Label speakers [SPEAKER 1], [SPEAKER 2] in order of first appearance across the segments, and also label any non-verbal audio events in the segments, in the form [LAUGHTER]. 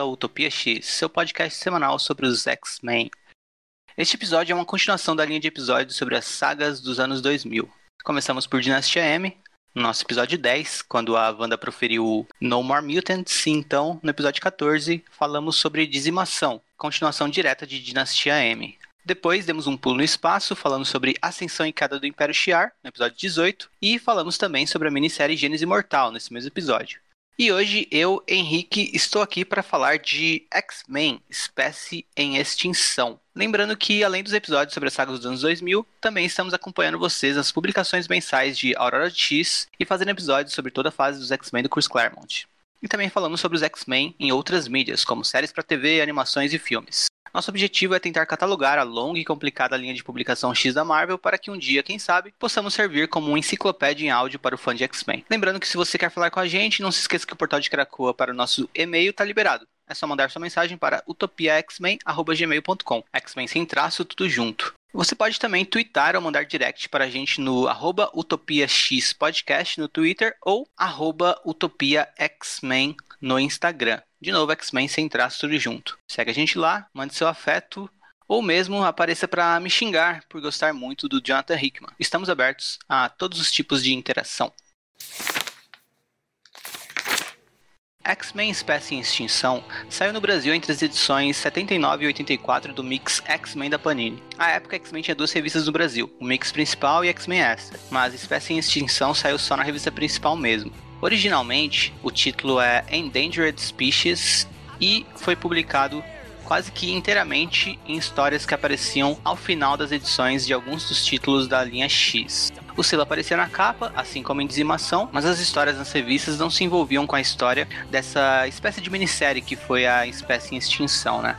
[SPEAKER 1] volta ao Utopia X, seu podcast semanal sobre os X-Men. Este episódio é uma continuação da linha de episódios sobre as sagas dos anos 2000. Começamos por Dinastia M, no nosso episódio 10, quando a Wanda proferiu No More Mutants, e então, no episódio 14, falamos sobre Dizimação, continuação direta de Dinastia M. Depois demos um pulo no espaço, falando sobre Ascensão e Queda do Império Shi'ar, no episódio 18, e falamos também sobre a minissérie Gênesis Imortal, nesse mesmo episódio. E hoje eu, Henrique, estou aqui para falar de X-Men, espécie em extinção. Lembrando que, além dos episódios sobre a saga dos anos 2000, também estamos acompanhando vocês nas publicações mensais de Aurora X e fazendo episódios sobre toda a fase dos X-Men do Chris Claremont. E também falamos sobre os X-Men em outras mídias, como séries para TV, animações e filmes. Nosso objetivo é tentar catalogar a longa e complicada linha de publicação X da Marvel para que um dia, quem sabe, possamos servir como uma enciclopédia em áudio para o fã de X-Men. Lembrando que se você quer falar com a gente, não se esqueça que o portal de Krakoa para o nosso e-mail está liberado. É só mandar sua mensagem para utopiaxmen.gmail.com. X-Men sem traço, tudo junto. Você pode também twittar ou mandar direct para a gente no arroba utopiaxpodcast no Twitter ou arroba utopiaxmen no Instagram. De novo, X-Men sem traço tudo junto. Segue a gente lá, mande seu afeto ou mesmo apareça para me xingar por gostar muito do Jonathan Hickman. Estamos abertos a todos os tipos de interação. X-Men Espécie em Extinção saiu no Brasil entre as edições 79 e 84 do Mix X-Men da Panini. À época, X-Men tinha duas revistas no Brasil, o Mix principal e X-Men Extra, mas Espécie em Extinção saiu só na revista principal mesmo. Originalmente, o título é Endangered Species e foi publicado quase que inteiramente em histórias que apareciam ao final das edições de alguns dos títulos da linha X. O selo aparecia na capa, assim como em Dizimação, mas as histórias nas revistas não se envolviam com a história dessa espécie de minissérie que foi a espécie em extinção, né?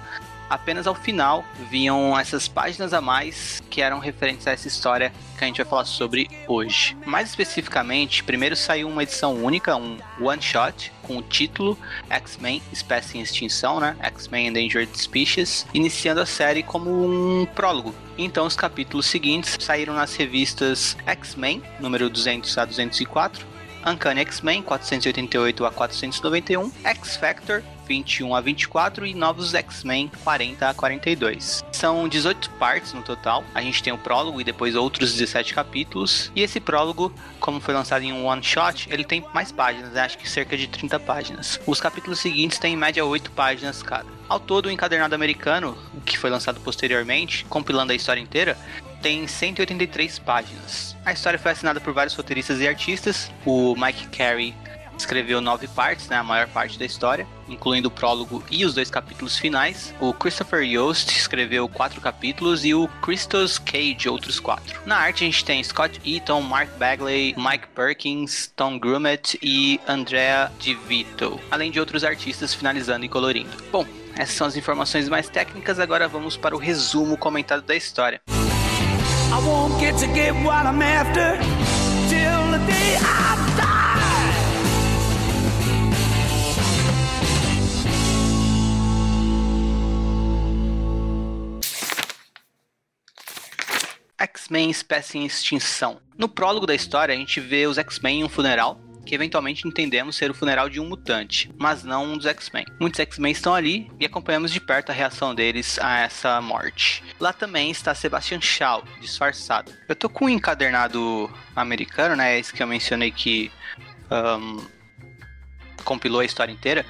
[SPEAKER 1] Apenas ao final vinham essas páginas a mais que eram referentes a essa história que a gente vai falar sobre hoje. Mais especificamente, primeiro saiu uma edição única, um one shot, com o título X-Men Espécie em Extinção, né? X-Men Endangered Species, iniciando a série como um prólogo. Então, os capítulos seguintes saíram nas revistas X-Men, número 200 a 204, Uncanny X-Men 488 a 491, X Factor 21 a 24 e Novos X-Men 40 a 42. São 18 partes no total. A gente tem o prólogo e depois outros 17 capítulos. E esse prólogo, como foi lançado em um one shot, ele tem mais páginas, né? acho que cerca de 30 páginas. Os capítulos seguintes têm em média 8 páginas cada. Ao todo, o encadernado americano, que foi lançado posteriormente, compilando a história inteira, tem 183 páginas. A história foi assinada por vários roteiristas e artistas. O Mike Carey escreveu nove partes, né, a maior parte da história, incluindo o prólogo e os dois capítulos finais. O Christopher Yost escreveu quatro capítulos e o Christos Cage outros quatro. Na arte a gente tem Scott Eaton, Mark Bagley, Mike Perkins, Tom Grumet e Andrea DeVito, além de outros artistas finalizando e colorindo. Bom, essas são as informações mais técnicas, agora vamos para o resumo comentado da história. I won't get to get what I'm after till the day I die. X-Men espécie em extinção. No prólogo da história, a gente vê os X-Men em um funeral que eventualmente entendemos ser o funeral de um mutante, mas não um dos X-Men. Muitos X-Men estão ali e acompanhamos de perto a reação deles a essa morte. Lá também está Sebastian Shaw, disfarçado. Eu tô com um encadernado americano, né? Esse que eu mencionei que um, compilou a história inteira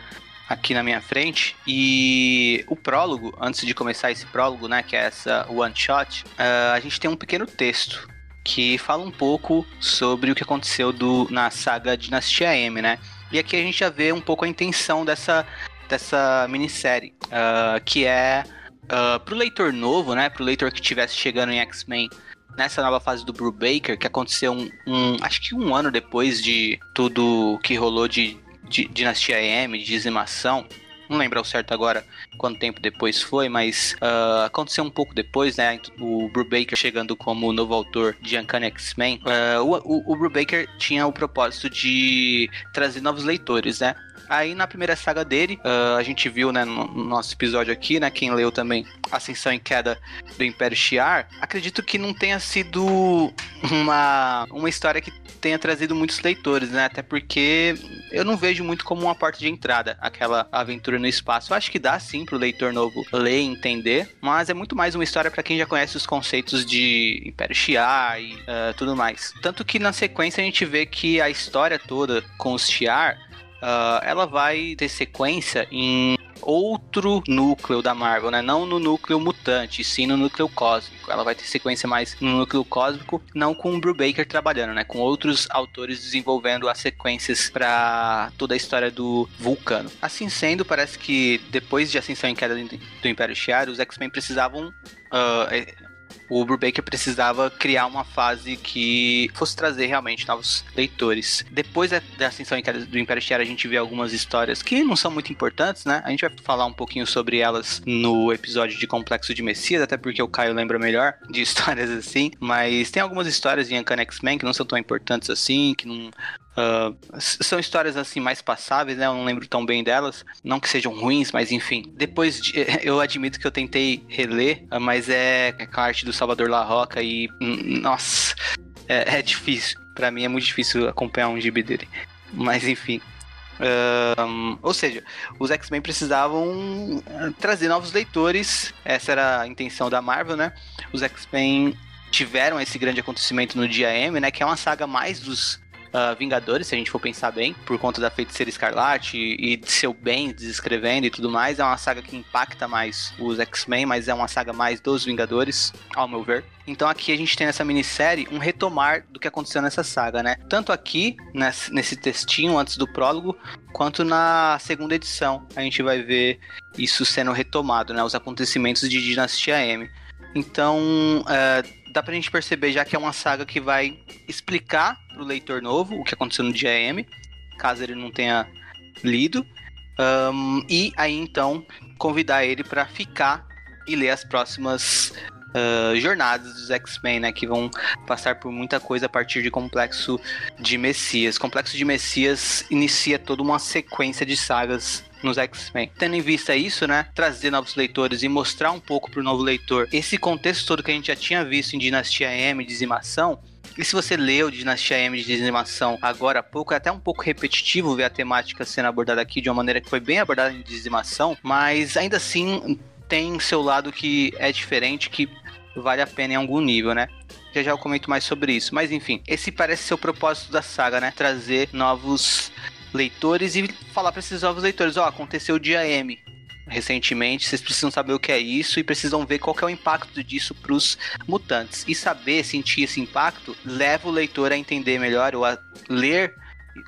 [SPEAKER 1] aqui na minha frente. E o prólogo, antes de começar esse prólogo, né, que é essa one shot, uh, a gente tem um pequeno texto que fala um pouco sobre o que aconteceu do, na saga Dinastia M, né? E aqui a gente já vê um pouco a intenção dessa, dessa minissérie, uh, que é uh, pro leitor novo, né? Pro leitor que estivesse chegando em X-Men nessa nova fase do Brubaker, que aconteceu um, um, acho que um ano depois de tudo que rolou de de Dinastia M, de dizimação, não lembro ao certo agora quanto tempo depois foi, mas uh, aconteceu um pouco depois, né? O Brubaker chegando como novo autor de Uncanny X-Men. Uh, o, o, o Brubaker tinha o propósito de trazer novos leitores, né? Aí na primeira saga dele, uh, a gente viu, né, no, no nosso episódio aqui, né, quem leu também Ascensão e Queda do Império Shi'ar, acredito que não tenha sido uma, uma história que tenha trazido muitos leitores, né? Até porque eu não vejo muito como uma porta de entrada aquela aventura no espaço. Eu acho que dá sim pro leitor novo ler e entender, mas é muito mais uma história para quem já conhece os conceitos de Império Shi'ar e uh, tudo mais. Tanto que na sequência a gente vê que a história toda com os Shi'ar Uh, ela vai ter sequência em outro núcleo da Marvel, né? Não no núcleo mutante, sim no núcleo cósmico. Ela vai ter sequência mais no núcleo cósmico, não com o Brubaker trabalhando, né? Com outros autores desenvolvendo as sequências para toda a história do Vulcano. Assim sendo, parece que depois de Ascensão em Queda do Império Shi'ar, os X-Men precisavam uh, o Brubaker precisava criar uma fase que fosse trazer realmente novos leitores. Depois da ascensão do Império Shi'ar, a gente vê algumas histórias que não são muito importantes, né? A gente vai falar um pouquinho sobre elas no episódio de Complexo de Messias, até porque o Caio lembra melhor de [LAUGHS] histórias assim. Mas tem algumas histórias em Uncanny X-Men que não são tão importantes assim, que não Uh, são histórias assim mais passáveis, né? Eu não lembro tão bem delas. Não que sejam ruins, mas enfim. Depois de, [LAUGHS] eu admito que eu tentei reler, mas é, é com a arte do Salvador La Roca e. Nossa, é, é difícil. para mim é muito difícil acompanhar um gibi dele. Mas enfim. Uh, ou seja, os X-Men precisavam trazer novos leitores. Essa era a intenção da Marvel, né? Os X-Men tiveram esse grande acontecimento no dia M, né? Que é uma saga mais dos uh, Vingadores, se a gente for pensar bem, por conta da Feiticeira Escarlate e, e de seu bem desescrevendo e tudo mais. É uma saga que impacta mais os X-Men, mas é uma saga mais dos Vingadores, ao meu ver. Então aqui a gente tem nessa minissérie um retomar do que aconteceu nessa saga, né? Tanto aqui, nesse, textinho antes do prólogo, quanto na segunda edição. A gente vai ver isso sendo retomado, né? Os acontecimentos de Dinastia M. Então, uh, dá pra gente perceber já que é uma saga que vai explicar pro leitor novo o que aconteceu no dia caso ele não tenha lido. Um, e aí então convidar ele para ficar e ler as próximas uh, jornadas dos X-Men, né? Que vão passar por muita coisa a partir de Complexo de Messias. Complexo de Messias inicia toda uma sequência de sagas nos X-Men. Tendo em vista isso, né, trazer novos leitores e mostrar um pouco para o novo leitor esse contexto todo que a gente já tinha visto em Dinastia M, Dizimação, e se você leu Dinastia M de Dizimação agora há pouco, é até um pouco repetitivo ver a temática sendo abordada aqui de uma maneira que foi bem abordada em Dizimação, mas ainda assim tem seu lado que é diferente, que vale a pena em algum nível, né? Já já eu comento mais sobre isso. Mas enfim, esse parece ser o propósito da saga, né? Trazer novos leitores e falar para esses novos leitores, ó, oh, aconteceu o dia M recentemente, vocês precisam saber o que é isso e precisam ver qual é o impacto disso para os mutantes. E saber, sentir esse impacto, leva o leitor a entender melhor ou a ler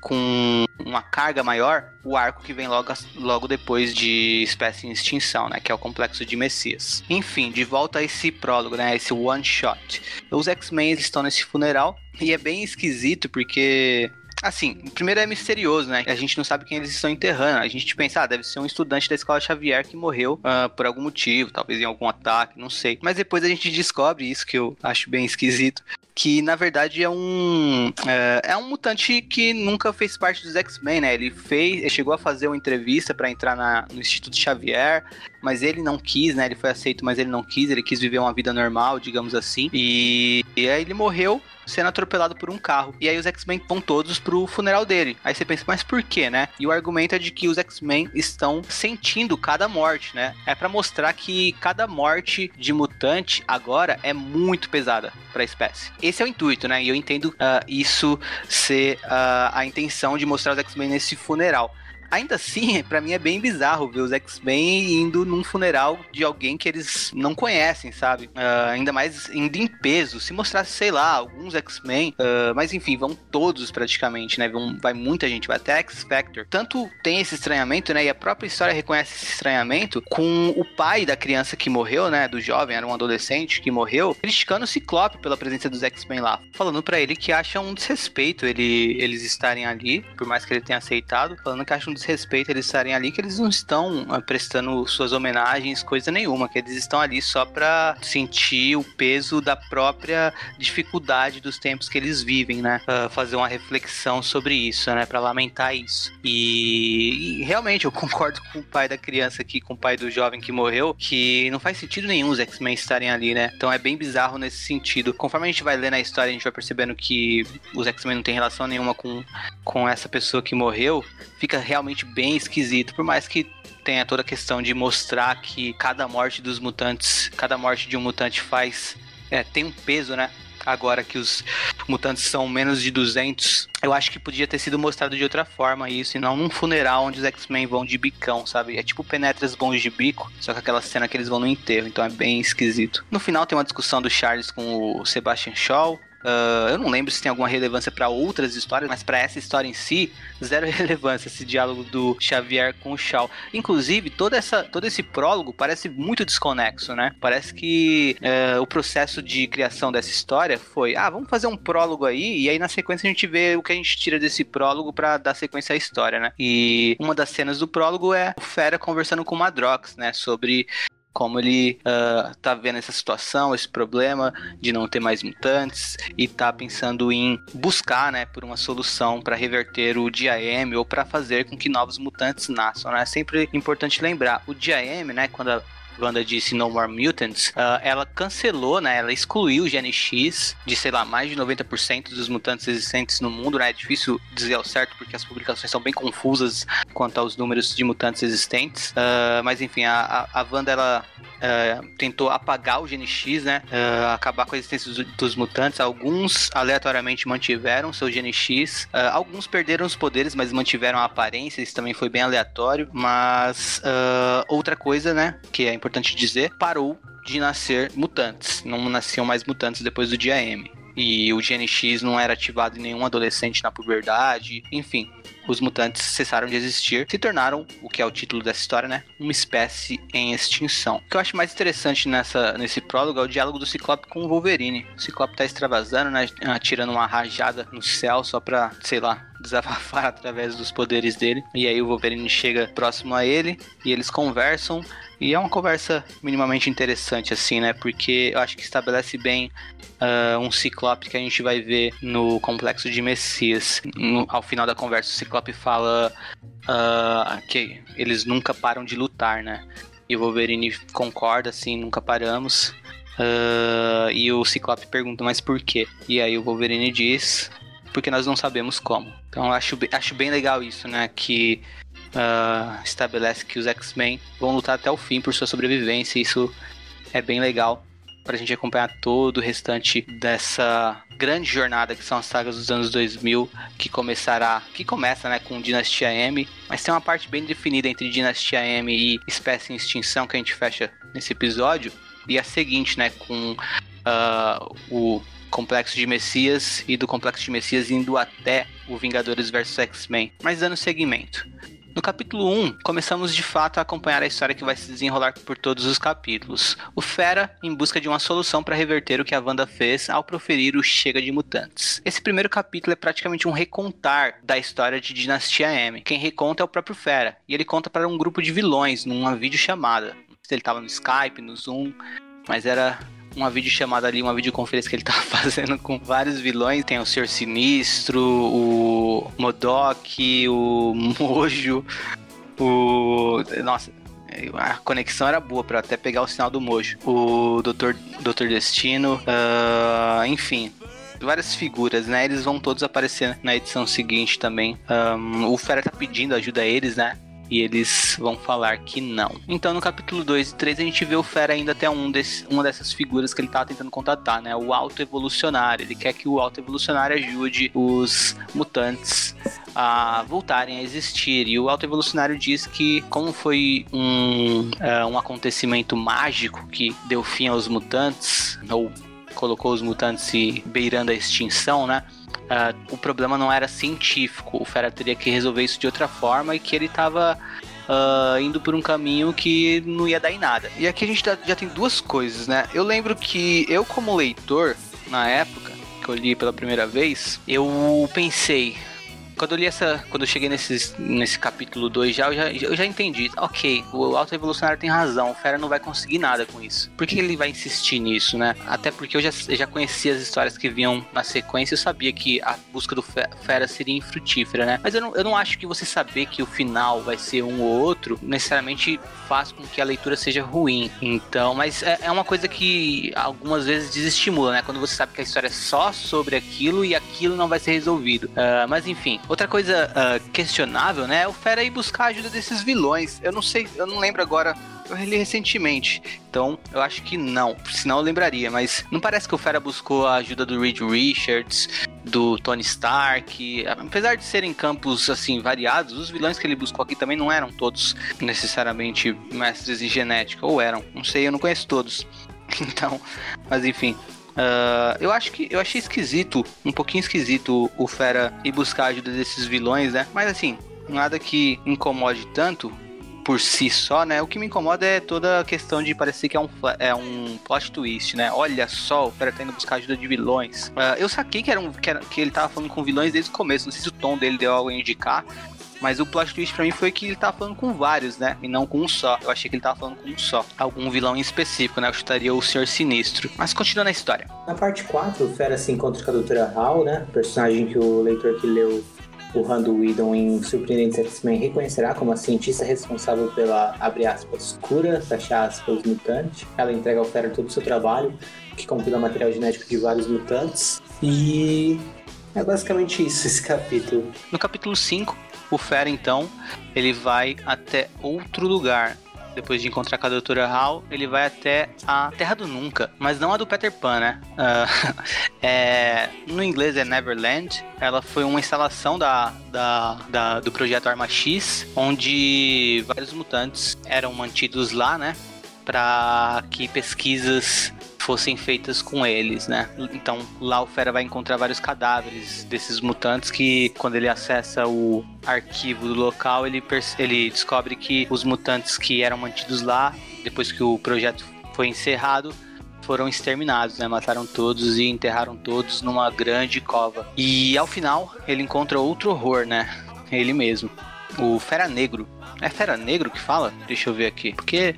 [SPEAKER 1] com uma carga maior o arco que vem logo, logo depois de Espécie em Extinção, né? Que é o Complexo de Messias. Enfim, de volta a esse prólogo, né? Esse one shot. Os X-Men estão nesse funeral e é bem esquisito porque Assim, primeiro é misterioso, né? A gente não sabe quem eles estão enterrando. A gente pensa, ah, deve ser um estudante da escola Xavier que morreu uh, por algum motivo, talvez em algum ataque, não sei. Mas depois a gente descobre isso que eu acho bem esquisito que na verdade é um é, é, um mutante que nunca fez parte dos X-Men, né? Ele fez, ele chegou a fazer uma entrevista para entrar na, no Instituto Xavier, mas ele não quis, né? Ele foi aceito, mas ele não quis, ele quis viver uma vida normal, digamos assim. E, e aí ele morreu sendo atropelado por um carro. E aí os X-Men vão todos pro funeral dele. Aí você pensa, mas por quê, né? E o argumento é de que os X-Men estão sentindo cada morte, né? É para mostrar que cada morte de mutante agora é muito pesada para a espécie. Esse é o intuito, né? E eu entendo uh, isso ser uh, a intenção de mostrar os X-Men nesse funeral ainda assim, [LAUGHS] para mim é bem bizarro ver os X-Men indo num funeral de alguém que eles não conhecem, sabe? Uh, ainda mais indo em peso. Se mostrasse, sei lá, alguns X-Men, uh, mas enfim, vão todos praticamente, né? Vão, vai muita gente, vai até X-Factor. Tanto tem esse estranhamento, né? E a própria história reconhece esse estranhamento com o pai da criança que morreu, né? Do jovem, era um adolescente que morreu, criticando o Ciclope pela presença dos X-Men lá. Falando para ele que acha um desrespeito ele, eles estarem ali, por mais que ele tenha aceitado, falando que acha um desrespeito eles estarem ali, que eles não estão uh, prestando suas homenagens, coisa nenhuma, que eles estão ali só para sentir o peso da própria dificuldade dos tempos que eles vivem, né? Uh, fazer uma reflexão sobre isso, né? Para lamentar isso. E, e, realmente eu concordo com o pai da criança aqui, com o pai do jovem que morreu, que não faz sentido nenhum os X-Men estarem ali, né? Então é bem bizarro nesse sentido. Conforme a gente vai lendo a história, a gente vai percebendo que os X-Men não tem relação nenhuma com, com essa pessoa que morreu, fica realmente bem esquisito. Por mais que tenha toda a questão de mostrar que cada morte dos mutantes, cada morte de um mutante faz. É, tem um peso, né? Agora que os mutantes são menos de 200, eu acho que podia ter sido mostrado de outra forma isso, e não num funeral onde os X-Men vão de bicão, sabe? É tipo Penetras bons de bico, só que aquela cena que eles vão no enterro, então é bem esquisito. No final tem uma discussão do Charles com o Sebastian Shaw, Uh, eu não lembro se tem alguma relevância para outras histórias, mas para essa história em si, zero [LAUGHS] relevância esse diálogo do Xavier com o Shaw. Inclusive, toda essa, todo esse prólogo parece muito desconexo, né? Parece que uh, o processo de criação dessa história foi: ah, vamos fazer um prólogo aí, e aí na sequência a gente vê o que a gente tira desse prólogo para dar sequência à história, né? E uma das cenas do prólogo é o Fera conversando com o Madrox, né? Sobre como ele uh, tá vendo essa situação, esse problema de não ter mais mutantes e tá pensando em buscar, né, por uma solução para reverter o DIM ou para fazer com que novos mutantes nasçam, né? É sempre importante lembrar, o DIM, né, quando a Wanda disse No More Mutants, uh, ela cancelou, né? Ela excluiu o GNX de, sei lá, mais de 90% dos mutantes existentes no mundo, né? É difícil dizer ao certo porque as publicações são bem confusas quanto aos números de mutantes existentes. Uh, mas enfim, a, a, Wanda, ela uh, tentou apagar o GNX, né? acabar com a existência dos, dos, mutantes. Alguns aleatoriamente mantiveram seu GNX. alguns perderam os poderes, mas mantiveram a aparência. Isso também foi bem aleatório. Mas outra coisa, né? Que é importante dizer, parou de nascer mutantes. Não nasciam mais mutantes depois do dia M. E o GNX não era ativado em nenhum adolescente na puberdade. Enfim, os mutantes cessaram de existir, se tornaram, o que é o título dessa história, né? Uma espécie em extinção. O que eu acho mais interessante nessa, nesse prólogo é o diálogo do Ciclope com o Wolverine. O Ciclope tá extravasando, né? Tirando uma rajada no céu só pra, sei lá, [LAUGHS] desabafar através dos poderes dele. E aí o Wolverine chega próximo a ele e eles conversam. E é uma conversa minimamente interessante, assim, né? Porque eu acho que estabelece bem uh, um Ciclope que a gente vai ver no Complexo de Messias. No, ao final da conversa, o Ciclope fala uh, que eles nunca param de lutar, né? E o Wolverine concorda, assim, nunca paramos. Uh, e o Ciclope pergunta, mas por quê? E aí o Wolverine diz, porque nós não sabemos como. Então eu acho, acho bem legal isso, né? Que uh, estabelece que os X-Men vão lutar até o fim por sua sobrevivência. Isso é bem legal para a gente acompanhar todo o restante dessa grande jornada que são as sagas dos anos 2000 que começará, que começa, né, com Dinastia M, mas tem uma parte bem definida entre Dinastia M e Espécie em Extinção que a gente fecha nesse episódio e a seguinte, né, com uh, o Complexo de Messias e do Complexo de Messias indo até o Vingadores vs X-Men, mas dando seguimento. No capítulo 1, começamos de fato a acompanhar a história que vai se desenrolar por todos os capítulos. O Fera em busca de uma solução para reverter o que a Wanda fez ao proferir o Chega de Mutantes. Esse primeiro capítulo é praticamente um recontar da história de Dinastia M. Quem reconta é o próprio Fera, e ele conta para um grupo de vilões numa videochamada. Ele estava no Skype, no Zoom, mas era uma videochamada ali, uma videoconferência que ele tava [LAUGHS] fazendo com vários vilões. Tem o Senhor Sinistro, o Modok, o Mojo, o. Nossa, a conexão era boa para até pegar o sinal do Mojo. O Doutor, Doutor Destino, uh, enfim. Várias figuras, né? Eles vão todos aparecer na edição seguinte também. Um, o Fera tá pedindo ajuda a eles, né? E eles vão falar que não. Então no capítulo 2 e 3 a gente vê o Fera ainda até um uma dessas figuras que ele tava tentando contatar, né? O Alto Evolucionário. Ele quer que o Alto Evolucionário ajude os mutantes a voltarem a existir. E o Alto Evolucionário diz que, como foi um, uh, um acontecimento mágico que deu fim aos mutantes, ou colocou os mutantes beirando a extinção, né? Uh, o problema não era científico, o Fera teria que resolver isso de outra forma e que ele estava uh, indo por um caminho que não ia dar em nada. E aqui a gente já tem duas coisas, né? Eu lembro que eu, como leitor, na época que eu li pela primeira vez, eu pensei, quando eu li essa. Quando eu cheguei nesse, nesse capítulo 2 já eu, já, eu já entendi. Ok, o Alto Evolucionário tem razão, o Fera não vai conseguir nada com isso. Por que ele vai insistir nisso, né? Até porque eu já, já conhecia as histórias que vinham na sequência, eu sabia que a busca do Fera seria infrutífera, né? Mas eu não, eu não acho que você saber que o final vai ser um ou outro necessariamente faz com que a leitura seja ruim. Então, mas é, é uma coisa que algumas vezes desestimula, né? Quando você sabe que a história é só sobre aquilo e aquilo não vai ser resolvido. Uh, mas enfim, outra coisa uh, questionável, né? É o Fera ir buscar a ajuda desses vilões. Eu não sei, eu não lembro agora eu reli recentemente. Então, eu acho que não. Senão eu lembraria. Mas não parece que o Fera buscou a ajuda do Reed Richards, do Tony Stark. Apesar de serem campos, assim, variados, os vilões que ele buscou aqui também não eram todos necessariamente mestres em genética. Ou eram. Não sei, eu não conheço todos. [LAUGHS] Então, mas enfim. Uh, eu acho que eu achei esquisito, um pouquinho esquisito o Fera ir buscar ajuda desses vilões, né? Mas assim, nada que incomode tanto, por si só, né? O que me incomoda é toda a questão de parecer que é um, é um plot twist, né? Olha só, o cara tá indo buscar ajuda de vilões. Uh, eu saquei que, era um, que, era, que ele tava falando com vilões desde o começo. Não sei se o tom dele deu algo a indicar. Mas o plot twist pra mim foi que ele tava falando com vários, né? E não com um só. Eu achei que ele tava falando com um só. Algum vilão em específico, né? Eu chutaria o Senhor Sinistro. Mas continuando a história.
[SPEAKER 2] Na parte 4, o Fera se encontra com a Doutora Hall, né? Personagem que o leitor que leu o Randall Whedon em Surpreendentes X-Men reconhecerá como a cientista responsável pela, abre aspas, cura, fecha aspas, mutante. Ela entrega ao Fera todo o seu trabalho, que compila material genético de vários mutantes. E é basicamente isso esse capítulo.
[SPEAKER 1] No capítulo 5, o Fera, então, ele vai até outro lugar, depois de encontrar com a Doutora Hall, ele vai até a Terra do Nunca, mas não a do Peter Pan, né? Uh, [LAUGHS] é, no inglês é Neverland. Ela foi uma instalação da, da, da, do projeto Arma X, onde vários mutantes eram mantidos lá, né? Para que pesquisas fossem feitas com eles, né? Então lá o Fera vai encontrar vários cadáveres desses mutantes que quando ele acessa o arquivo do local, ele, ele descobre que os mutantes que eram mantidos lá, depois que o projeto foi encerrado, foram exterminados, né? Mataram todos e enterraram todos numa grande cova. E ao final, ele encontra outro horror, né? Ele mesmo. O Fera Negro. É Fera Negro que fala? Deixa eu ver aqui. Porque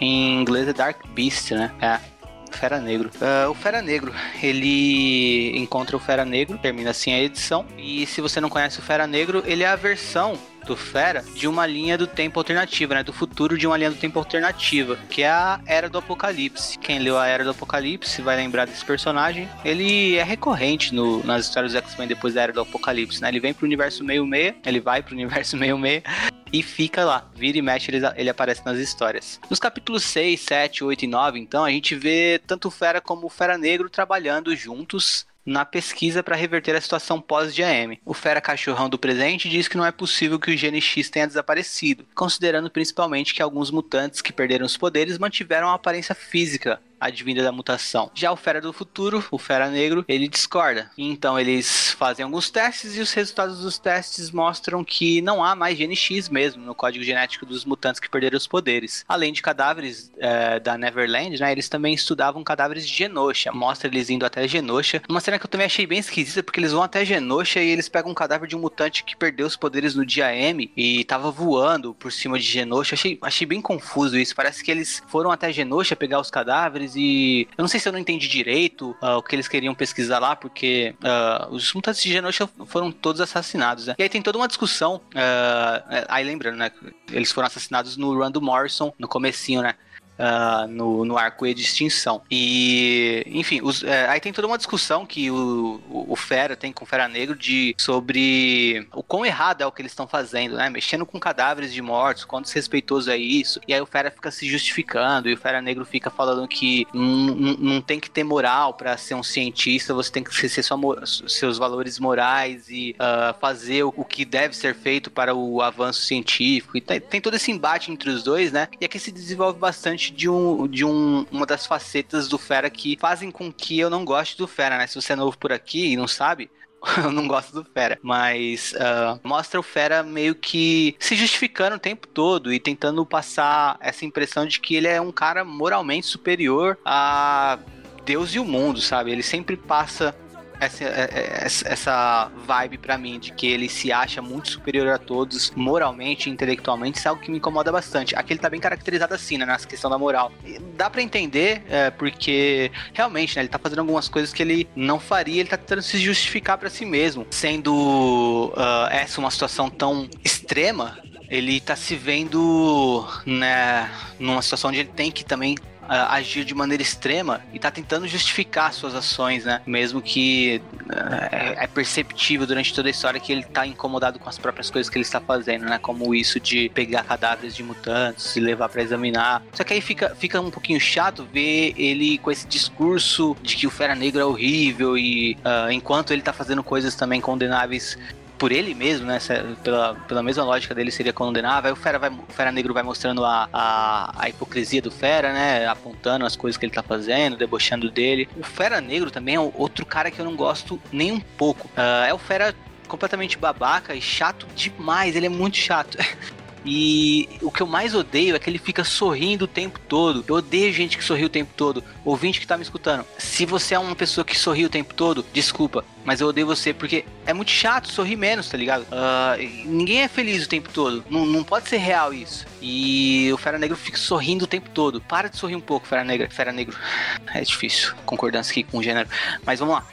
[SPEAKER 1] em inglês é Dark Beast, né? É. Fera Negro. Uh, o Fera Negro, ele encontra o Fera Negro, termina assim a edição. E se você não conhece o Fera Negro, ele é a versão do Fera de uma linha do tempo alternativa, né? Do futuro de uma linha do tempo alternativa, que é a Era do Apocalipse. Quem leu a Era do Apocalipse vai lembrar desse personagem. Ele é recorrente no, nas histórias do X-Men depois da Era do Apocalipse, né? Ele vem pro universo meio-meia, ele vai pro universo meio-meia e fica lá. Vira e mexe, ele, ele aparece nas histórias. Nos capítulos 6, 7, 8 e 9, então, a gente vê tanto o Fera como o Fera Negro trabalhando juntos na pesquisa para reverter a situação pós-GM. O Fera Cachorrão do presente diz que não é possível que o gene X tenha desaparecido, considerando principalmente que alguns mutantes que perderam os poderes mantiveram a aparência física advinda da mutação. Já o Fera do Futuro, o Fera Negro, ele discorda. Então eles fazem alguns testes e os resultados dos testes mostram que não há mais GNX mesmo no código genético dos mutantes que perderam os poderes. Além de cadáveres é, da Neverland, né, eles também estudavam cadáveres de Genosha. Mostra eles indo até Genosha. Uma cena que eu também achei bem esquisita, porque eles vão até Genosha e eles pegam um cadáver de um mutante que perdeu os poderes no dia M e tava voando por cima de Genosha. Achei, achei bem confuso isso. Parece que eles foram até Genosha pegar os cadáveres e eu não sei se eu não entendi direito uh, o que eles queriam pesquisar lá, porque uh, os mutantes de Genosha foram todos assassinados, né? E aí tem toda uma discussão, uh, aí lembrando, né? Eles foram assassinados no Randall Morrison, no comecinho, né? Uh, no, no arco de extinção. E, enfim, os, é, aí tem toda uma discussão que o, o, o, Fera tem com o Fera Negro de, sobre o quão errado é o que eles estão fazendo, né? Mexendo com cadáveres de mortos, quão desrespeitoso é isso. E aí o Fera fica se justificando e o Fera Negro fica falando que não tem que ter moral para ser um cientista, você tem que ser só seus valores morais e uh, fazer o, o, que deve ser feito para o avanço científico. E tem todo esse embate entre os dois, né? E aqui se desenvolve bastante de, um, de um, uma das facetas do Fera que fazem com que eu não goste do Fera, né? Se você é novo por aqui e não sabe, [LAUGHS] eu não gosto do Fera, mas uh, mostra o Fera meio que se justificando o tempo todo e tentando passar essa impressão de que ele é um cara moralmente superior a Deus e o mundo, sabe? Ele sempre passa essa, é, é, essa vibe para mim de que ele se acha muito superior a todos, moralmente, intelectualmente, isso é algo que me incomoda bastante. Aqui ele tá bem caracterizado assim, né, nessa questão da moral. Dá para entender, é, porque realmente, né, ele tá fazendo algumas coisas que ele não faria, ele tá tentando se justificar para si mesmo, sendo uh, essa uma situação tão extrema, ele tá se vendo né, numa situação onde ele tem que também agir de maneira extrema e tá tentando justificar suas ações, né? Mesmo que uh, é, é, perceptível durante toda a história que ele tá incomodado com as próprias coisas que ele está fazendo, né? Como isso de pegar cadáveres de mutantes e levar para examinar. Só que aí fica, fica um pouquinho chato ver ele com esse discurso de que o Fera Negro é horrível e uh, enquanto ele tá fazendo coisas também condenáveis por ele mesmo, né? Pela, pela mesma lógica dele seria condenável. O Fera, vai, o Fera Negro vai mostrando a, a, a, hipocrisia do Fera, né? Apontando as coisas que ele tá fazendo, debochando dele. O Fera Negro também é outro cara que eu não gosto nem um pouco. Uh, é o Fera completamente babaca e chato demais. Ele é muito chato. [LAUGHS] E o que eu mais odeio é que ele fica sorrindo o tempo todo. Eu odeio gente que sorri o tempo todo. Ouvinte que tá me escutando. Se você é uma pessoa que sorri o tempo todo, desculpa. Mas eu odeio você porque é muito chato sorrir menos, tá ligado? Uh, ninguém é feliz o tempo todo. Não, não pode ser real isso. E o Fera Negro fica sorrindo o tempo todo. Para de sorrir um pouco, Fera Negra. Fera Negro. [LAUGHS] É difícil. Concordância aqui com o gênero. Mas vamos lá.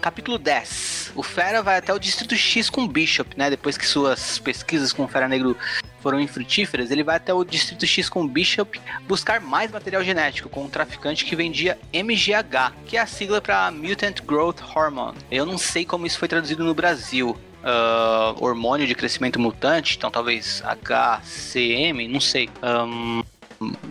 [SPEAKER 1] Capítulo 10. O Fera vai até o Distrito X com o Bishop, né? Depois que suas pesquisas com o Fera Negro foram infrutíferas, ele vai até o Distrito X com o Bishop buscar mais material genético com um traficante que vendia MGH, que é a sigla para Mutant Growth Hormone. Eu não sei como isso foi traduzido no Brasil. Uh, hormônio de crescimento mutante, então talvez HCM, não sei. Um,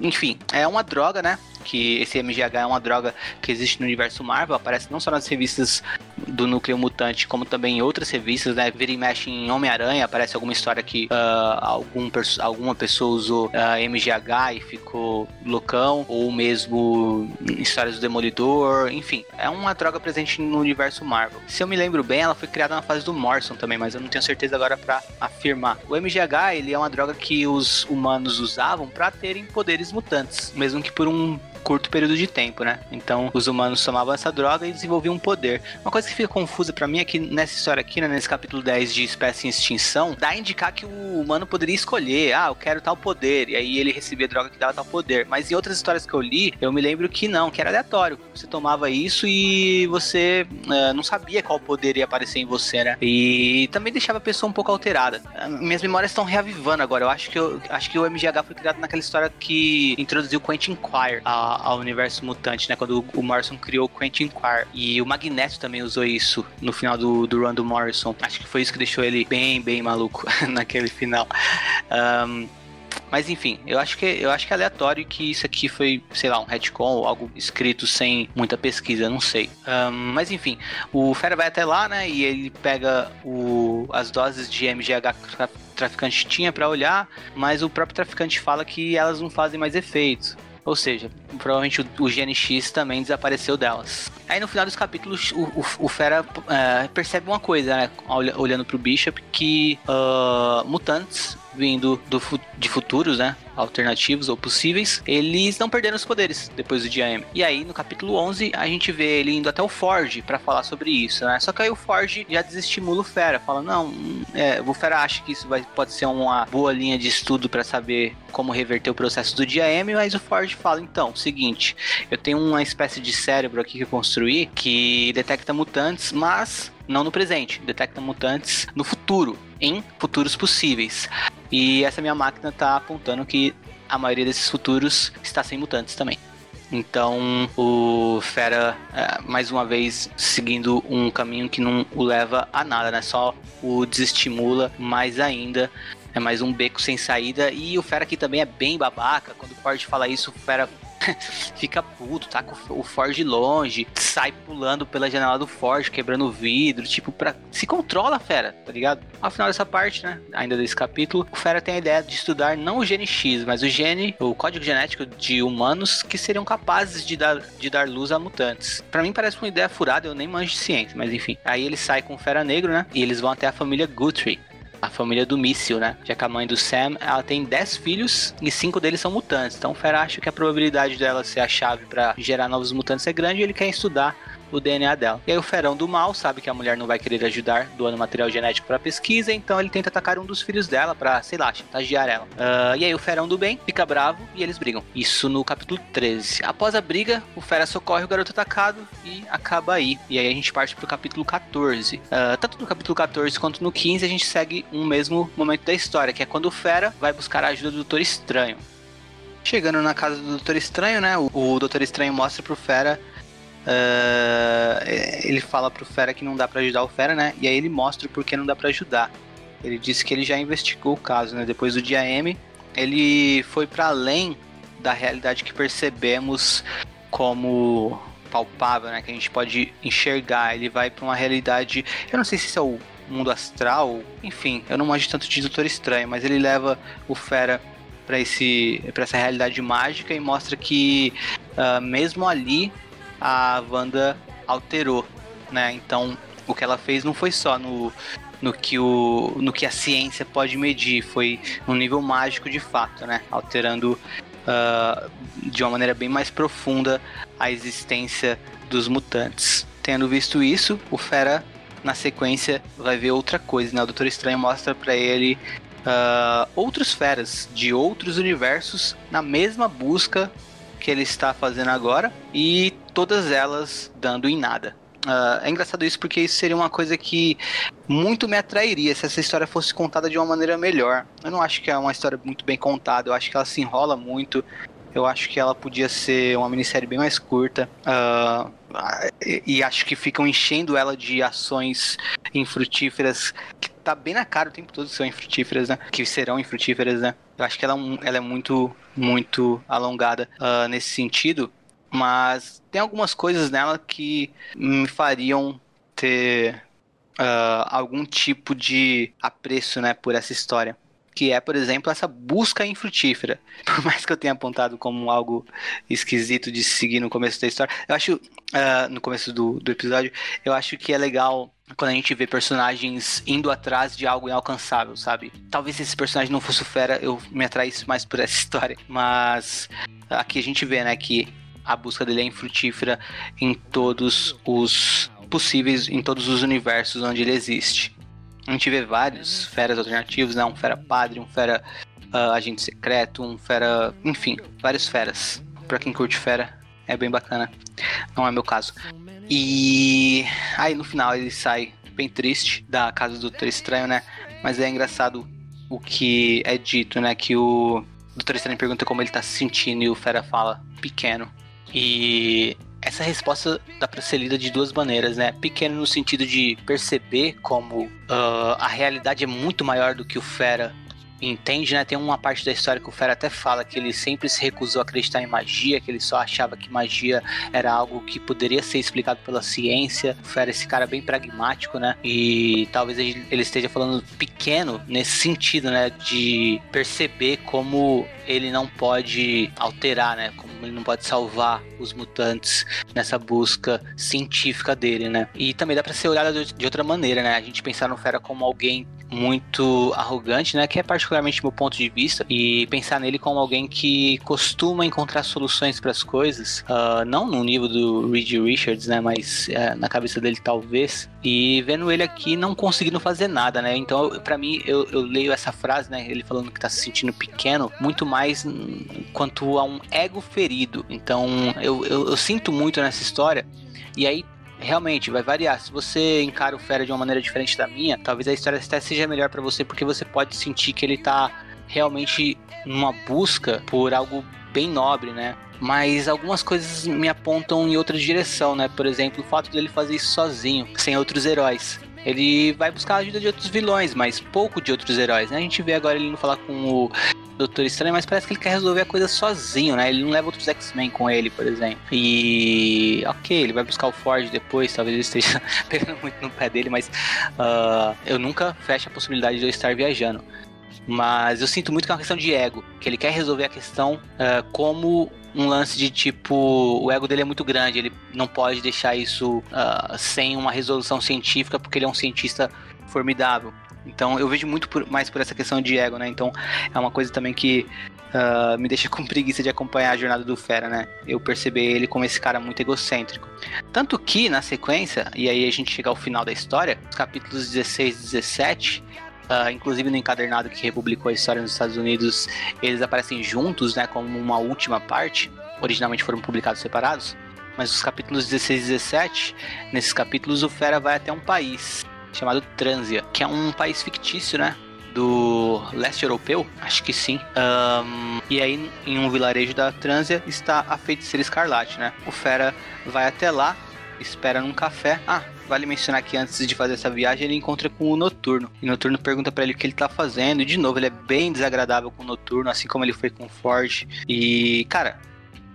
[SPEAKER 1] enfim, é uma droga, né? Que esse MGH é uma droga que existe no universo Marvel, aparece não só nas revistas do Núcleo Mutante, como também em outras revistas, né? Vira e mexe em Homem-Aranha, aparece alguma história que uh, algum, alguma pessoa usou uh, ah, MGH e ficou loucão, ou mesmo histórias do Demolidor, enfim, é uma droga presente no universo Marvel. Se eu me lembro bem, ela foi criada na fase do Morrison também, mas eu não tenho certeza agora para afirmar. O MGH, ele é uma droga que os humanos usavam para terem poderes mutantes, mesmo que por um curto período de tempo, né? Então, os humanos tomavam essa droga e desenvolviam um poder. Uma coisa que fica confusa para mim é que nessa história aqui, né, nesse capítulo 10 de espécie em extinção, dá a indicar que o humano poderia escolher, ah, eu quero tal poder, e aí ele recebia droga que dava tal poder. Mas em outras histórias que eu li, eu me lembro que não, que era aleatório. Você tomava isso e você uh, não sabia qual poder ia aparecer em você, né? E também deixava a pessoa um pouco alterada. Minhas memórias estão reavivando agora. Eu acho que eu acho que o MGH foi criado naquela história que introduziu Quentin Quire, a ao universo mutante, né? Quando o Morrison criou o Quentin Quire. E o Magneto também usou isso no final do, do run do Morrison. Acho que foi isso que deixou ele bem, bem maluco [LAUGHS] naquele final. Um, mas enfim, eu acho que eu acho que é aleatório que isso aqui foi, sei lá, um retcon ou algo escrito sem muita pesquisa, não sei. Um, mas enfim, o Fera vai até lá, né? E ele pega o, as doses de MGH que o traficante tinha para olhar, mas o próprio traficante fala que elas não fazem mais efeito. Ou seja, provavelmente o, o GNX também desapareceu delas. Aí no final dos capítulos, o, o, o Fera uh, percebe uma coisa, né? Olhando pro Bishop, que uh, mutantes vindo do, de futuros, né? Alternativos ou possíveis, eles não perderam os poderes depois do dia. E aí, no capítulo 11, a gente vê ele indo até o Forge para falar sobre isso, né? Só que aí o Forge já desestimula o Fera, fala: não, é, o Fera acha que isso vai, pode ser uma boa linha de estudo para saber como reverter o processo do dia mas o Forge fala: então, seguinte, eu tenho uma espécie de cérebro aqui que eu construí que detecta mutantes, mas não no presente, detecta mutantes no futuro, em futuros possíveis. E essa minha máquina está apontando que a maioria desses futuros está sem mutantes também. Então o Fera, é, mais uma vez, seguindo um caminho que não o leva a nada, né? Só o desestimula mais ainda. É mais um beco sem saída. E o Fera aqui também é bem babaca. Quando o Ford fala isso, o Fera [LAUGHS] fica puto, tá com o Ford longe, sai pulando pela janela do Ford, quebrando o vidro, tipo, pra... se controla, fera, tá ligado? Ao final dessa parte, né, ainda desse capítulo, o Fera tem a ideia de estudar não o gene X, mas o gene, o código genético de humanos que seriam capazes de dar, de dar luz a mutantes. Para mim parece uma ideia furada, eu nem manjo de ciência, mas enfim. Aí ele sai com o Fera Negro, né, e eles vão até a família Guthrie, a família do míssil, né? Já que a mãe do Sam, ela tem 10 filhos e 5 deles são mutantes. Então o Fera acha que a probabilidade dela ser a chave para gerar novos mutantes é grande e ele quer estudar o DNA dela. E aí o Ferão do Mal sabe que a mulher não vai querer ajudar doando material genético para pesquisa, então ele tenta atacar um dos filhos dela para, sei lá, chantagear ela. Uh, e aí o Ferão do Bem fica bravo e eles brigam. Isso no capítulo 13. Após a briga, o Fera socorre o garoto atacado e acaba aí. E aí a gente parte pro capítulo 14. Uh, ah, tanto no capítulo 14 quanto no 15 a gente segue um mesmo momento da história, que é quando o Fera vai buscar a ajuda do Doutor Estranho. Chegando na casa do Doutor Estranho, né? O, o Doutor Estranho mostra pro Fera Uh, ele fala pro Fera que não dá para ajudar o Fera, né? E aí ele mostra por que não dá para ajudar. Ele disse que ele já investigou o caso, né? Depois do dia M, ele foi para além da realidade que percebemos como palpável, né? Que a gente pode enxergar. Ele vai para uma realidade. Eu não sei se é o mundo astral, enfim, eu não manjo tanto de Doutor Estranho, mas ele leva o Fera para esse para essa realidade mágica e mostra que uh, mesmo ali a Wanda alterou, né? Então, o que ela fez não foi só no, no que, o, no que a ciência pode medir, foi no nível mágico de fato, né? Alterando uh, de uma maneira bem mais profunda a existência dos mutantes. Tendo visto isso, o Fera, na sequência, vai ver outra coisa, né? O Doutor Estranho mostra para ele uh, outros feras de outros universos na mesma busca que ele está fazendo agora e todas elas dando em nada. Uh, é engraçado isso porque isso seria uma coisa que muito me atrairia se essa história fosse contada de uma maneira melhor. Eu não acho que é uma história muito bem contada, eu acho que ela se enrola muito. Eu acho que ela podia ser uma minissérie bem mais curta. Uh, e, e, acho que ficam enchendo ela de ações infrutíferas que tá bem na cara o tempo todo que são infrutíferas, né? Que serão infrutíferas, né? Eu acho que ela, é ela é muito, muito alongada uh, nesse sentido. Mas tem algumas coisas nela que me fariam ter uh, algum tipo de apreço né, por essa história. Que é, por exemplo, essa busca infrutífera. [LAUGHS] Por mais que eu tenha apontado como algo esquisito de seguir no começo da história, eu acho, uh, no começo do, do episódio, eu acho que é legal quando a gente vê personagens indo atrás de algo inalcançável, sabe? Talvez se esse personagem não fosse o Fera, eu me atraísse mais por [LAUGHS] essa história. Mas aqui a gente vê, né, que a busca dele é infrutífera em todos os possíveis, em todos os universos onde ele existe. A gente vê vários feras alternativos, né? Um fera padre, um fera uh, agente secreto, um fera. Enfim, vários feras. Pra quem curte fera, é bem bacana. Não é meu caso. E aí no final ele sai bem triste da casa do Doutor Estranho, né? Mas é engraçado o que é dito, né? Que o Doutor Estranho pergunta como ele tá se sentindo e o Fera fala pequeno. E essa resposta dá para ser lida de duas maneiras, né? Pequeno no sentido de perceber como uh, a realidade é muito maior do que o Fera entende, né? Tem uma parte da história que o Fera até fala que ele sempre se recusou a acreditar em magia, que ele só achava que magia era algo que poderia ser explicado pela ciência. O Fera é esse cara bem pragmático, né? E talvez ele esteja falando pequeno nesse sentido, né? De perceber como ele não pode alterar, né? Como ele não pode salvar os mutantes nessa busca científica dele, né? E também dá para ser olhado de outra maneira, né? A gente pensar no Fera como alguém muito arrogante, né? Que é particularmente meu ponto de vista. E pensar nele como alguém que costuma encontrar soluções para as coisas, uh, não no nível do Reed Richards, né? Mas uh, na cabeça dele talvez. E vendo ele aqui não conseguindo fazer nada, né? Então, para mim, eu, eu, leio essa frase, né? Ele falando que tá se sentindo pequeno, muito mais quanto a um ego ferido. Então, eu, eu, eu sinto muito nessa história. E aí realmente vai variar. Se você encara o Fera de uma maneira diferente da minha, talvez a história até seja melhor para você, porque você pode sentir que ele tá realmente numa busca por algo bem nobre, né? Mas algumas coisas me apontam em outra direção, né? Por exemplo, o fato dele fazer isso sozinho, sem outros heróis. Ele vai buscar a ajuda de outros vilões, mas pouco de outros heróis, né? A gente vê agora ele não falar com o Doutor Estranho, mas parece que ele quer resolver a coisa sozinho, né? Ele não leva outros X-Men com ele, por exemplo. E. Ok, ele vai buscar o Ford depois, talvez ele esteja [LAUGHS] pegando muito no pé dele, mas uh, eu nunca fecho a possibilidade de eu estar viajando. Mas eu sinto muito que é uma questão de ego, que ele quer resolver a questão uh, como um lance de tipo, o ego dele é muito grande, ele não pode deixar isso uh, sem uma resolução científica, porque ele é um cientista formidável. Então eu vejo muito por, mais por essa questão de ego, né? Então é uma coisa também que uh, me deixa [LAUGHS] com preguiça de acompanhar a jornada do Fera, né? Eu percebi ele como esse cara muito egocêntrico. Tanto que, na sequência, e aí a gente chega ao final da história, os capítulos 16 e 17, Uh, inclusive no encadernado que republicou a história nos Estados Unidos, eles aparecem juntos, né, como uma última parte. Originalmente foram publicados separados, mas os capítulos 16 e 17, nesses capítulos o Fera vai até um país chamado Transia, que é um país fictício, né? Do leste europeu, acho que sim. Um, e aí, em um vilarejo da Transia, está a feiticeira escarlate, né? O Fera vai até lá, espera num café. Ah, vale mencionar que antes de fazer essa viagem ele encontra com o Noturno. E o Noturno pergunta para ele o que ele tá fazendo. E de novo, ele é bem desagradável com o Noturno, assim como ele foi com o Ford. E, cara,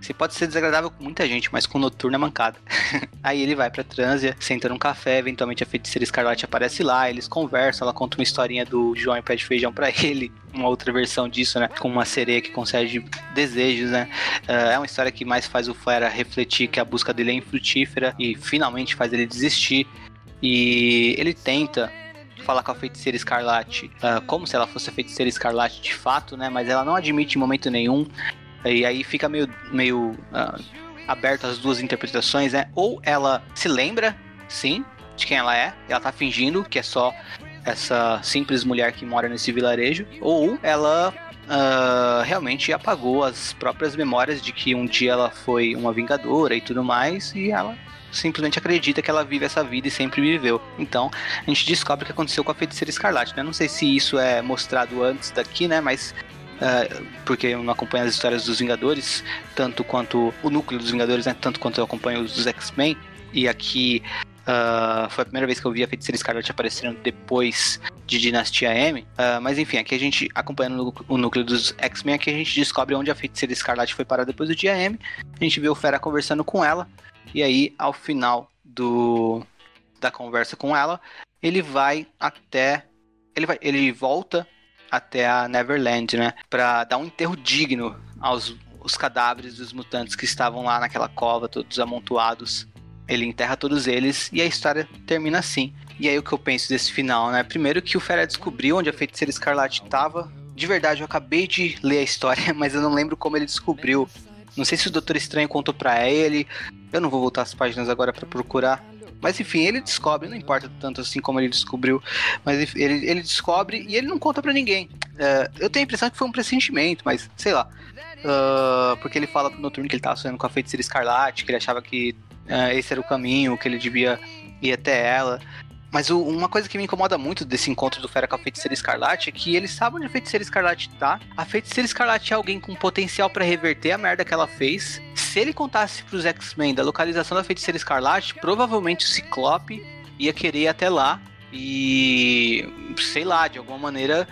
[SPEAKER 1] você pode ser desagradável com muita gente, mas com o noturno é mancada. [LAUGHS] Aí ele vai pra Transia, senta num café, eventualmente a feiticeira Escarlate aparece lá, eles conversam, ela conta uma historinha do João e pede feijão para [LAUGHS] ele, uma outra versão disso, né? Com uma sereia que concede desejos, né? Uh, é uma história que mais faz o Fera refletir que a busca dele é infrutífera e finalmente faz ele desistir. E ele tenta falar com a feiticeira escarlate uh, como se ela fosse a feiticeira escarlate de fato, né? Mas ela não admite em momento nenhum. E aí fica meio, meio uh, aberto as duas interpretações, né? Ou ela se lembra, sim, de quem ela é, ela tá fingindo que é só essa simples mulher que mora nesse vilarejo, ou ela uh, realmente apagou as próprias memórias de que um dia ela foi uma vingadora e tudo mais, e ela simplesmente acredita que ela vive essa vida e sempre viveu. Então, a gente descobre o que aconteceu com a feiticeira escarlate, né? Não sei se isso é mostrado antes daqui, né? Mas porque eu não acompanho as histórias dos Vingadores, tanto quanto o núcleo dos Vingadores, né? Tanto quanto eu acompanho os dos X-Men. E aqui uh, foi a primeira vez que eu vi a Feiticeira Scarlet aparecendo depois de Dinastia M. Uh, mas enfim, aqui a gente, acompanhando o núcleo dos X-Men, aqui a gente descobre onde a Feiticeira Escarlate foi parar depois do dia M. A gente vê o Fera conversando com ela. E aí, ao final do, da conversa com ela, ele vai até. Ele, vai, ele volta até a Neverland, né? Para dar um enterro digno aos os cadáveres dos mutantes que estavam lá naquela cova, todos amontoados. Ele enterra todos eles e a história termina assim. E aí o que eu penso desse final, né? Primeiro que o Fera descobriu onde a feiticeira Escarlate estava. De verdade, eu acabei de ler a história, [LAUGHS] mas eu não lembro como ele descobriu. Não sei se o Doutor Estranho contou para ele. Eu não vou voltar as páginas agora para procurar. Mas enfim, ele descobre, não importa tanto assim como ele descobriu, mas ele, ele descobre e ele não conta para ninguém. Uh, eu tenho a impressão que foi um pressentimento, mas sei lá. Uh, porque ele fala pro Noturno que ele tava sonhando com a feiticeira escarlate, que ele achava que uh, esse era o caminho, que ele devia ir até ela. Mas o, uma coisa que me incomoda muito desse encontro do Fera com a Feiticeira Escarlate é que eles sabem onde a Feiticeira Escarlate tá. A Feiticeira Escarlate é alguém com potencial para reverter a merda que ela fez. Se ele contasse pros X-Men da localização da Feiticeira Escarlate, provavelmente o Ciclope ia querer ir até lá e sei lá, de alguma maneira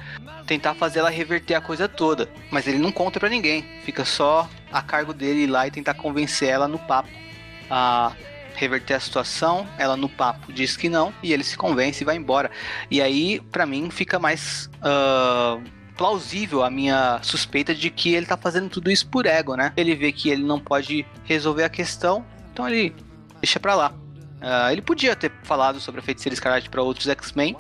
[SPEAKER 1] tentar fazer ela reverter a coisa toda. Mas ele não conta para ninguém, fica só a cargo dele ir lá e tentar convencer ela no papo. A reverter a situação, ela no papo diz que não, e ele se convence e vai embora. E aí, para mim, fica mais uh, plausível a minha suspeita de que ele tá fazendo tudo isso por ego, né? Ele vê que ele não pode resolver a questão, então ele deixa pra lá. Uh, ele podia ter falado sobre a feiticeira escarlate para outros X-Men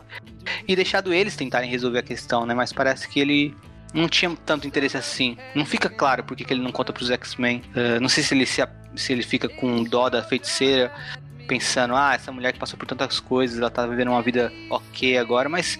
[SPEAKER 1] e deixado eles tentarem resolver a questão, né? Mas parece que ele não tinha tanto interesse assim. Não fica claro por que ele não conta pros X-Men. Uh, não sei se ele, se, se ele fica com dó da feiticeira, pensando, ah, essa mulher que passou por tantas coisas, ela tá vivendo uma vida ok agora, mas,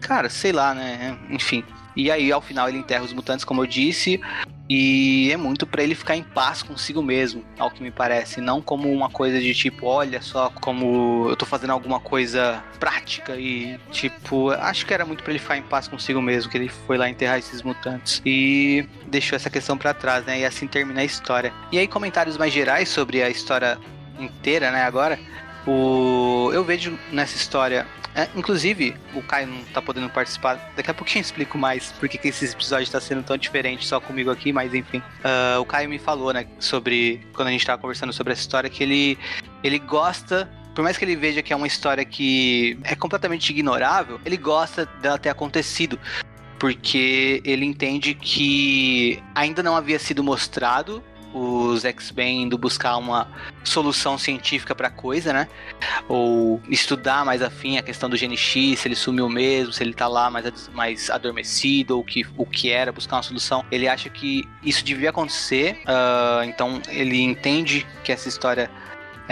[SPEAKER 1] cara, sei lá, né? Enfim. E aí, ao final, ele enterra os mutantes, como eu disse, e é muito para ele ficar em paz consigo mesmo, ao que me parece, não como uma coisa de tipo, olha só como eu tô fazendo alguma coisa prática e tipo, acho que era muito para ele ficar em paz consigo mesmo, que ele foi lá enterrar esses mutantes e deixou essa questão para trás, né? E assim termina a história. E aí comentários mais gerais sobre a história inteira, né, agora. O eu vejo nessa história é, inclusive, o Caio não tá podendo participar. Daqui a pouquinho eu explico mais porque que esse episódio tá sendo tão diferente só comigo aqui, mas enfim. Uh, o Caio me falou, né, sobre. Quando a gente tava conversando sobre essa história, que ele, ele gosta por mais que ele veja que é uma história que é completamente ignorável, ele gosta dela ter acontecido. Porque ele entende que ainda não havia sido mostrado os X-Men indo buscar uma solução científica pra coisa, né? Ou estudar mais afim a questão do GNX, se ele sumiu mesmo, se ele tá lá mais, mais adormecido, ou que, o que era, buscar uma solução. Ele acha que isso devia acontecer, uh, então ele entende que essa história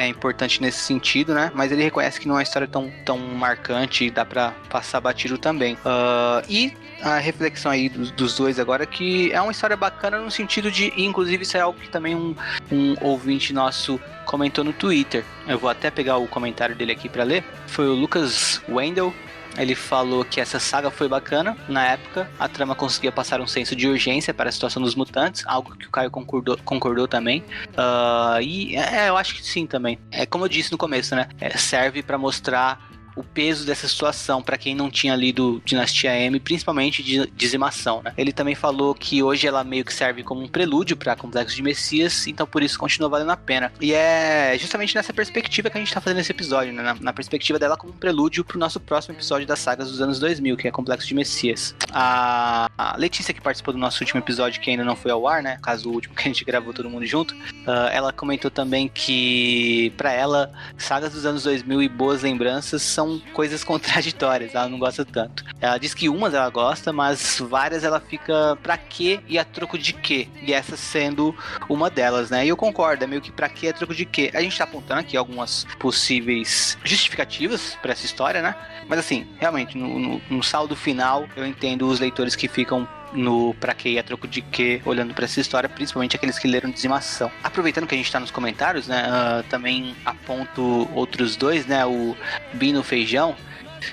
[SPEAKER 1] é importante nesse sentido, né? Mas ele reconhece que não é uma história tão, tão marcante e dá pra passar batido também. Uh, e a reflexão aí dos, dos, dois agora que é uma história bacana no sentido de, inclusive, isso é algo que também um, um ouvinte nosso comentou no Twitter. Eu vou até pegar o comentário dele aqui para ler. Foi o Lucas Wendell. Ele falou que essa saga foi bacana. Na época, a trama conseguia passar um senso de urgência para a situação dos mutantes, algo que o Caio concordou, concordou também. Uh, e é, eu acho que sim também. É como eu disse no começo, né? É, serve para mostrar o peso dessa situação para quem não tinha lido Dinastia M, principalmente de dizimação. Né? Ele também falou que hoje ela meio que serve como um prelúdio para Complexo de Messias, então por isso continua valendo a pena. E é justamente nessa perspectiva que a gente tá fazendo esse episódio, né? na, na perspectiva dela como um prelúdio pro nosso próximo episódio das sagas dos anos 2000, que é Complexo de Messias. A, a Letícia, que participou do nosso último episódio, que ainda não foi ao ar, né? Caso o último [LAUGHS] que a gente gravou todo mundo junto, uh, ela comentou também que para ela, sagas dos anos 2000 e boas lembranças são coisas [LAUGHS] contraditórias, ela não gosta tanto. Ela diz que umas ela gosta, mas várias ela fica pra quê e a troco de quê? E essa sendo uma delas, né? E eu concordo, é meio que pra quê a troco de quê? A gente tá apontando aqui algumas possíveis justificativas para essa história, né? Mas assim, realmente, no, no, no saldo final, eu entendo os leitores que ficam no Pra Que e a Troco de Que, olhando para essa história, principalmente aqueles que leram Dizimação. Aproveitando que a gente está nos comentários, né, uh, também aponto outros dois, né, o Bino Feijão,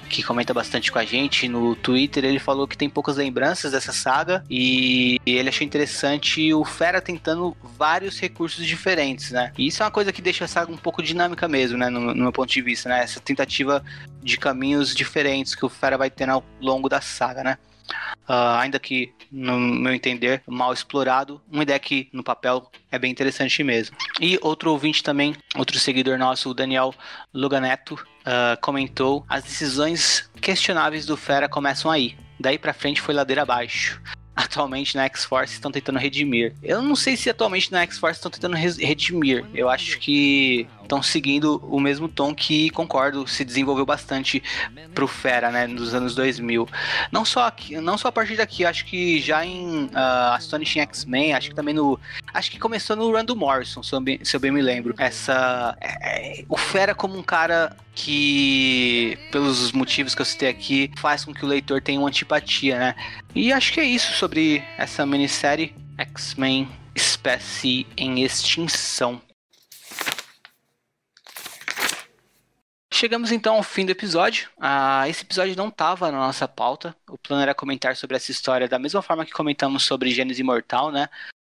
[SPEAKER 1] que comenta bastante com a gente no Twitter, ele falou que tem poucas lembranças dessa saga e ele achou interessante o Fera tentando vários recursos diferentes, né? E isso é uma coisa que deixa a saga um pouco dinâmica mesmo, né? No, no meu ponto de vista, né? Essa tentativa de caminhos diferentes que o Fera vai ter ao longo da saga, né? Uh, ainda que, no meu entender, mal explorado, uma ideia que no papel é bem interessante mesmo. E outro ouvinte também, outro seguidor nosso, o Daniel Luganeto, uh, comentou: as decisões questionáveis do Fera começam aí. Daí pra frente foi ladeira abaixo atualmente na X-Force estão tentando redimir. Eu não sei se atualmente na X-Force estão tentando redimir. Eu acho que estão seguindo o mesmo tom que, concordo, se desenvolveu bastante pro Fera, né, nos anos 2000. Não só aqui, não só a partir daqui, acho que já em uh, Astonishing X-Men, acho que também no, acho que começou no Randall Morrison, se eu bem, se eu bem me lembro. Essa, é, é, o Fera como um cara que, pelos motivos que eu citei aqui, faz com que o leitor tenha uma antipatia, né? E acho que é isso sobre essa minissérie X-Men Espécie em Extinção. Chegamos então ao fim do episódio. Ah, esse episódio não estava na nossa pauta. O plano era comentar sobre essa história da mesma forma que comentamos sobre Gênesis Imortal, né?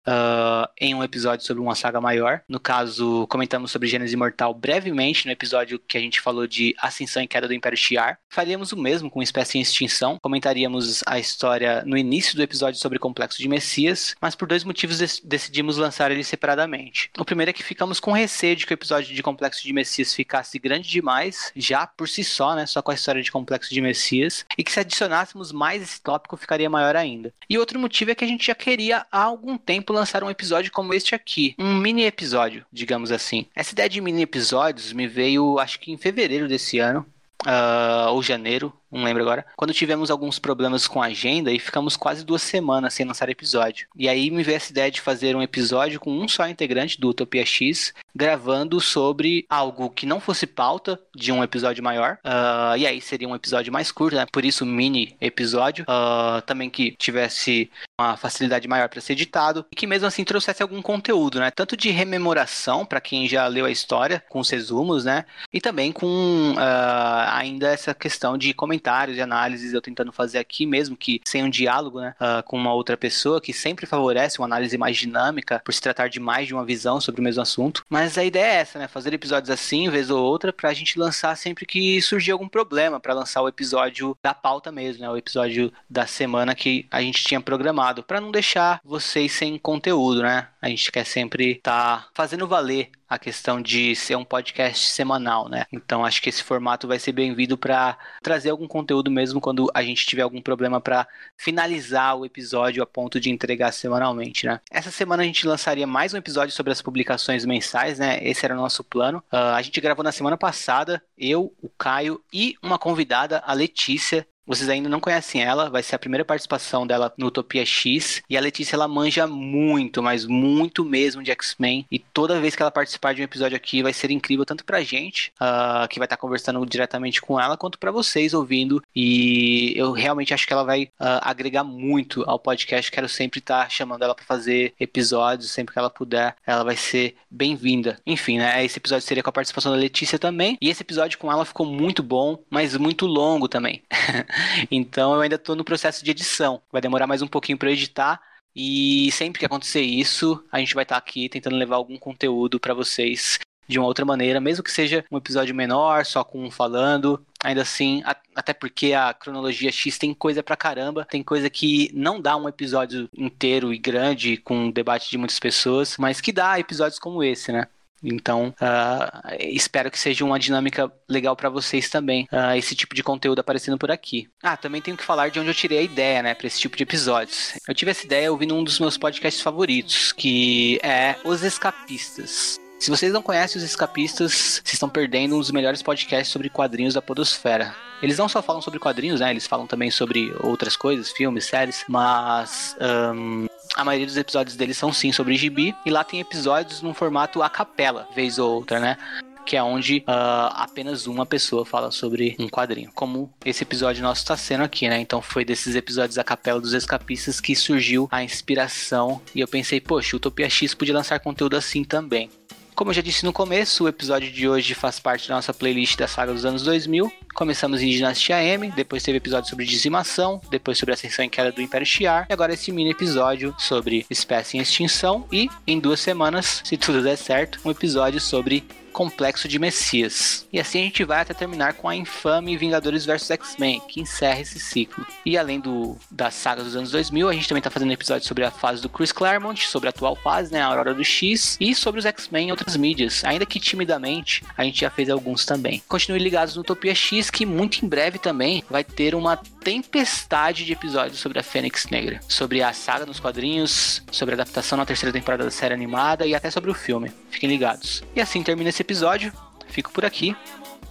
[SPEAKER 1] Uh, em um episódio sobre uma saga maior. No caso, comentamos sobre Gênesis Imortal brevemente no episódio que a gente falou de Ascensão e Queda do Império Shi'ar. Faríamos o mesmo com Espécie em Extinção. Comentaríamos a história no início do episódio sobre Complexo de Messias, mas por dois motivos decidimos lançar ele separadamente. O primeiro é que ficamos com receio de que o episódio de Complexo de Messias ficasse grande demais, já por si só, né, só com a história de Complexo de Messias, e que se adicionássemos mais esse tópico ficaria maior ainda. E outro motivo é que a gente já queria há algum tempo lançar um episódio como este aqui. Um mini episódio, digamos assim. Essa ideia de mini episódios me veio, acho que em fevereiro desse ano. Uh, ou janeiro, não lembro agora, quando tivemos alguns problemas com a agenda e ficamos quase duas semanas sem lançar episódio. E aí me veio essa ideia de fazer um episódio com um só integrante do Utopia X, gravando sobre algo que não fosse pauta de um episódio maior. Uh, e aí seria um episódio mais curto, né? Por isso, mini episódio. Uh, também que tivesse uma facilidade maior para ser editado e que mesmo assim trouxesse algum conteúdo, né? Tanto de rememoração para quem já leu a história, com os resumos, né? E também com uh, ainda essa questão de comentários comentários e análises eu tentando fazer aqui, mesmo que sem um diálogo, né, uh, com uma outra pessoa, que sempre favorece uma análise mais dinâmica, por se tratar de mais de uma visão sobre o mesmo assunto. Mas a ideia é essa, né, fazer episódios assim, vez ou outra, pra gente lançar sempre que surgir algum problema, para lançar o episódio da pauta mesmo, né, o episódio da semana que a gente tinha programado, para não deixar vocês sem conteúdo, né? A gente quer sempre estar tá fazendo valer a questão de ser um podcast semanal, né? Então acho que esse formato vai ser bem-vindo para trazer algum conteúdo mesmo quando a gente tiver algum problema para finalizar o episódio a ponto de entregar semanalmente, né? Essa semana a gente lançaria mais um episódio sobre as publicações mensais, né? Esse era o nosso plano. Uh, a gente gravou na semana passada, eu, o Caio e uma convidada, a Letícia, vocês ainda não conhecem ela, vai ser a primeira participação dela no Utopia X. E a Letícia, ela manja muito, mas muito mesmo de X-Men. E toda vez que ela participar de um episódio aqui, vai ser incrível, tanto pra gente, uh, que vai estar tá conversando diretamente com ela, quanto para vocês ouvindo. E eu realmente acho que ela vai uh, agregar muito ao podcast. Quero sempre estar tá chamando ela para fazer episódios, sempre que ela puder. Ela vai ser bem-vinda. Enfim, né? Esse episódio seria com a participação da Letícia também. E esse episódio com ela ficou muito bom, mas muito longo também. [LAUGHS] então eu ainda estou no processo de edição. Vai demorar mais um pouquinho para editar. E sempre que acontecer isso, a gente vai estar tá aqui tentando levar algum conteúdo para vocês de uma outra maneira, mesmo que seja um episódio menor, só com um falando. Ainda assim, até porque a cronologia X tem coisa pra caramba, tem coisa que não dá um episódio inteiro e grande com um debate de muitas pessoas, mas que dá episódios como esse, né? Então, uh, espero que seja uma dinâmica legal para vocês também, uh, esse tipo de conteúdo aparecendo por aqui. Ah, também tenho que falar de onde eu tirei a ideia, né, para esse tipo de episódios. Eu tive essa ideia ouvindo um dos meus podcasts favoritos, que é Os Escapistas. Se vocês não conhecem os escapistas, vocês estão perdendo um dos melhores podcasts sobre quadrinhos da Podosfera. Eles não só falam sobre quadrinhos, né? Eles falam também sobre outras coisas, filmes, séries, mas um, a maioria dos episódios deles são sim sobre gibi. E lá tem episódios num formato a capela, vez ou outra, né? que é onde uh, apenas uma pessoa fala sobre um quadrinho, como esse episódio nosso está sendo aqui, né? Então foi desses episódios a capela dos escapistas que surgiu a inspiração e eu pensei, poxa, Utopia X podia lançar conteúdo assim também. Como eu já disse no começo, o episódio de hoje faz parte da nossa playlist da saga dos anos 2000. Começamos em Dinastia M, depois teve episódio sobre dizimação, depois sobre ascensão em queda do Império Shi'ar, e agora esse mini episódio sobre espécie em extinção e, em duas semanas, se tudo der certo, um episódio sobre complexo de Messias. E assim a gente vai até terminar com a infame Vingadores vs X-Men, que encerra esse ciclo. E além do da saga dos anos 2000, a gente também tá fazendo episódio sobre a fase do Chris Claremont, sobre a atual fase, né, a Aurora do X, e sobre os X-Men em outras mídias, ainda que timidamente, a gente já fez alguns também. Continue ligados no Utopia X, que muito em breve também vai ter uma tempestade de episódios sobre a Fênix Negra, sobre a saga nos quadrinhos, sobre a adaptação na terceira temporada da série animada e até sobre o filme. Fiquem ligados. E assim termina esse episódio. Fico por aqui.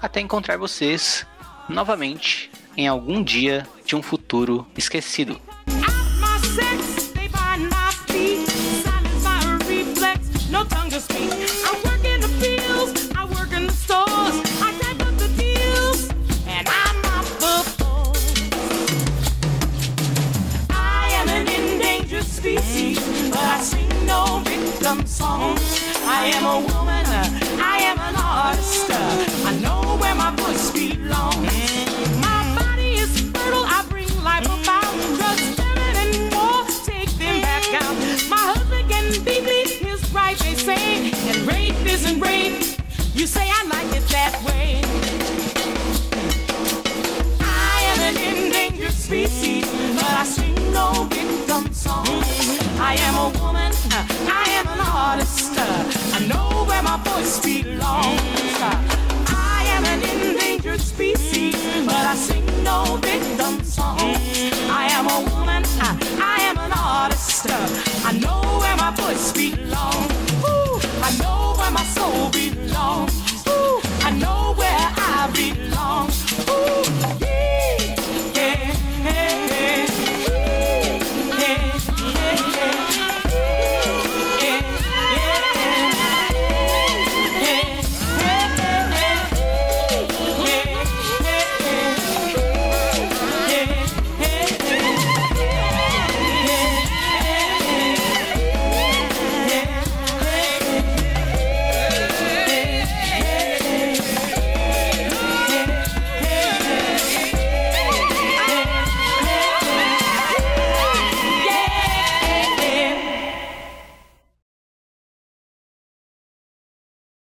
[SPEAKER 1] Até encontrar vocês novamente em algum dia de um futuro esquecido. Victim songs. I am a woman, I am an artist. I know where my voice belongs. My body is fertile, I bring life about. Just feminine and more, take them back out. My husband can beat me, his right they say. And rape isn't rape, you say I like it that way. I am an endangered species, but I sing no victim songs. I am a woman, I am an endangered species, but I sing no victim. I am a woman, I, I am an artist. I know where my voice belongs.